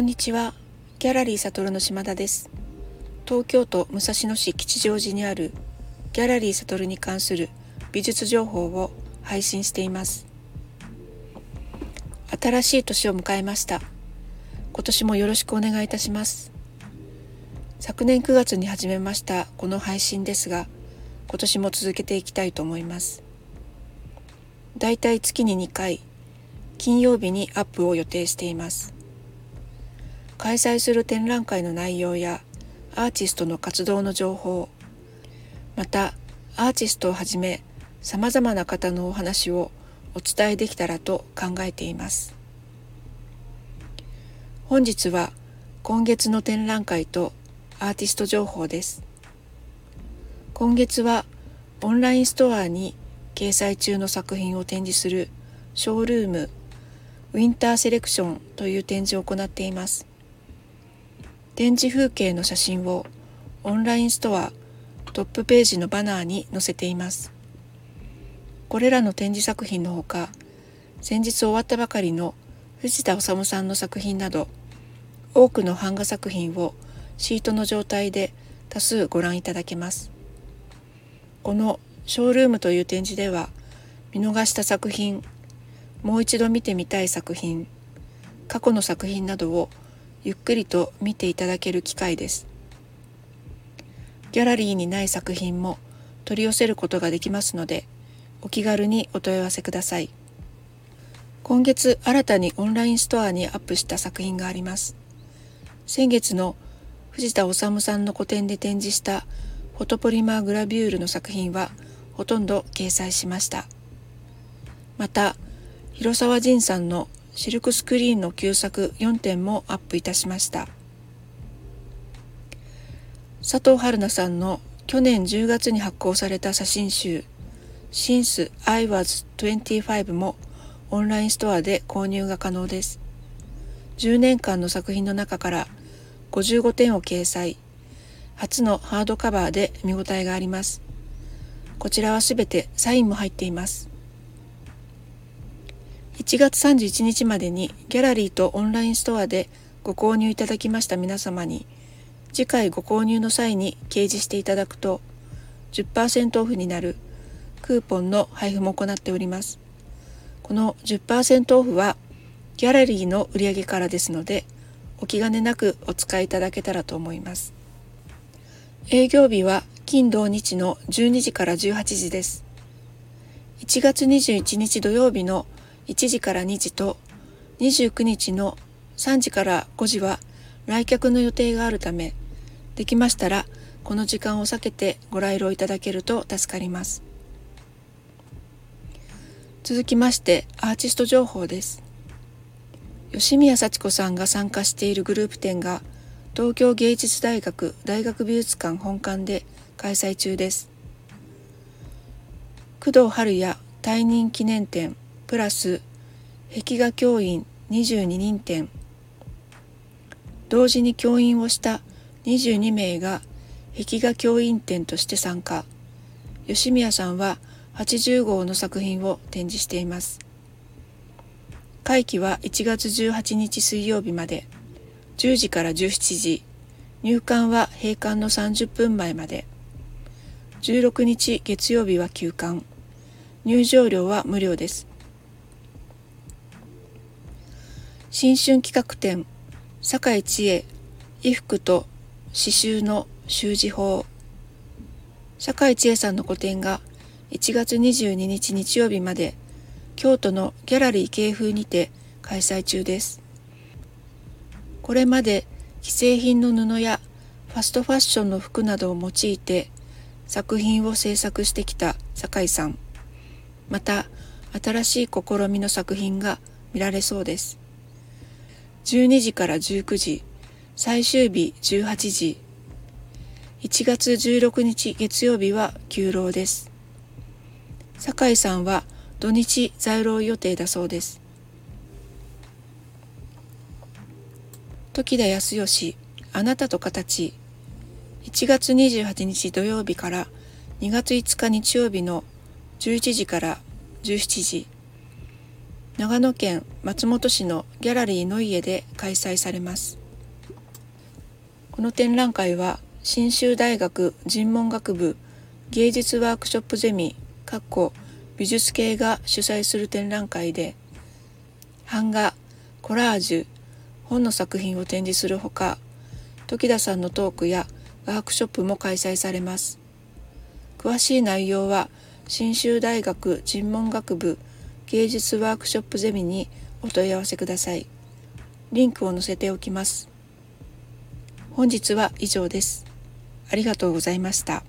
こんにちは。ギャラリー悟の島田です。東京都武蔵野市吉祥寺にあるギャラリー悟に関する美術情報を配信しています。新しい年を迎えました。今年もよろしくお願いいたします。昨年9月に始めましたこの配信ですが、今年も続けていきたいと思います。だいたい月に2回、金曜日にアップを予定しています。開催する展覧会の内容やアーティストの活動の情報、またアーティストをはじめ様々な方のお話をお伝えできたらと考えています。本日は今月の展覧会とアーティスト情報です。今月はオンラインストアに掲載中の作品を展示するショールームウィンターセレクションという展示を行っています。展示風景の写真をオンラインストアトップページのバナーに載せています。これらの展示作品のほか、先日終わったばかりの藤田治さんの作品など、多くの版画作品をシートの状態で多数ご覧いただけます。このショールームという展示では見逃した作品もう一度見てみたい作品過去の作品などをゆっくりと見ていただける機会です。ギャラリーにない作品も取り寄せることができますのでお気軽にお問い合わせください。今月新たにオンラインストアにアップした作品があります。先月の藤田治さんの個展で展示したフォトポリマーグラビュールの作品はほとんど掲載しました。また、広沢仁さんのシルクスクリーンの旧作4点もアップいたしました。佐藤春菜さんの去年10月に発行された写真集 Since I was 25もオンラインストアで購入が可能です。10年間の作品の中から55点を掲載。初のハードカバーで見応えがあります。こちらはすべてサインも入っています。1月31日までにギャラリーとオンラインストアでご購入いただきました皆様に次回ご購入の際に掲示していただくと10%オフになるクーポンの配布も行っております。この10%オフはギャラリーの売上からですのでお気兼ねなくお使いいただけたらと思います。営業日は金土日の12時から18時です。1月21日土曜日の1時から2時と29日の3時から5時は来客の予定があるため、できましたらこの時間を避けてご来場いただけると助かります。続きましてアーティスト情報です。吉宮幸子さんが参加しているグループ展が東京芸術大学大学美術館本館で開催中です。工藤春也退任記念展プラス壁画教員22人展同時に教員をした22名が壁画教員展として参加吉宮さんは80号の作品を展示しています会期は1月18日水曜日まで10時から17時、入館は閉館の30分前まで。16日月曜日は休館。入場料は無料です。新春企画展、坂井千恵、衣服と刺繍の習字法。坂井千恵さんの個展が1月22日日曜日まで京都のギャラリー系風にて開催中です。これまで既製品の布やファストファッションの服などを用いて作品を制作してきた酒井さん。また、新しい試みの作品が見られそうです。12時から19時、最終日18時、1月16日月曜日は休労です。酒井さんは土日在労予定だそうです。時田康義あなたと形1月28日土曜日から2月5日日曜日の11時から17時長野県松本市のギャラリーの家で開催されます。この展覧会は信州大学人文学部芸術ワークショップゼミ美術系が主催する展覧会で版画コラージュ本の作品を展示するほか時田さんのトークやワークショップも開催されます。詳しい内容は信州大学人文学部芸術ワークショップゼミにお問い合わせください。リンクを載せておきます。本日は以上です。ありがとうございました。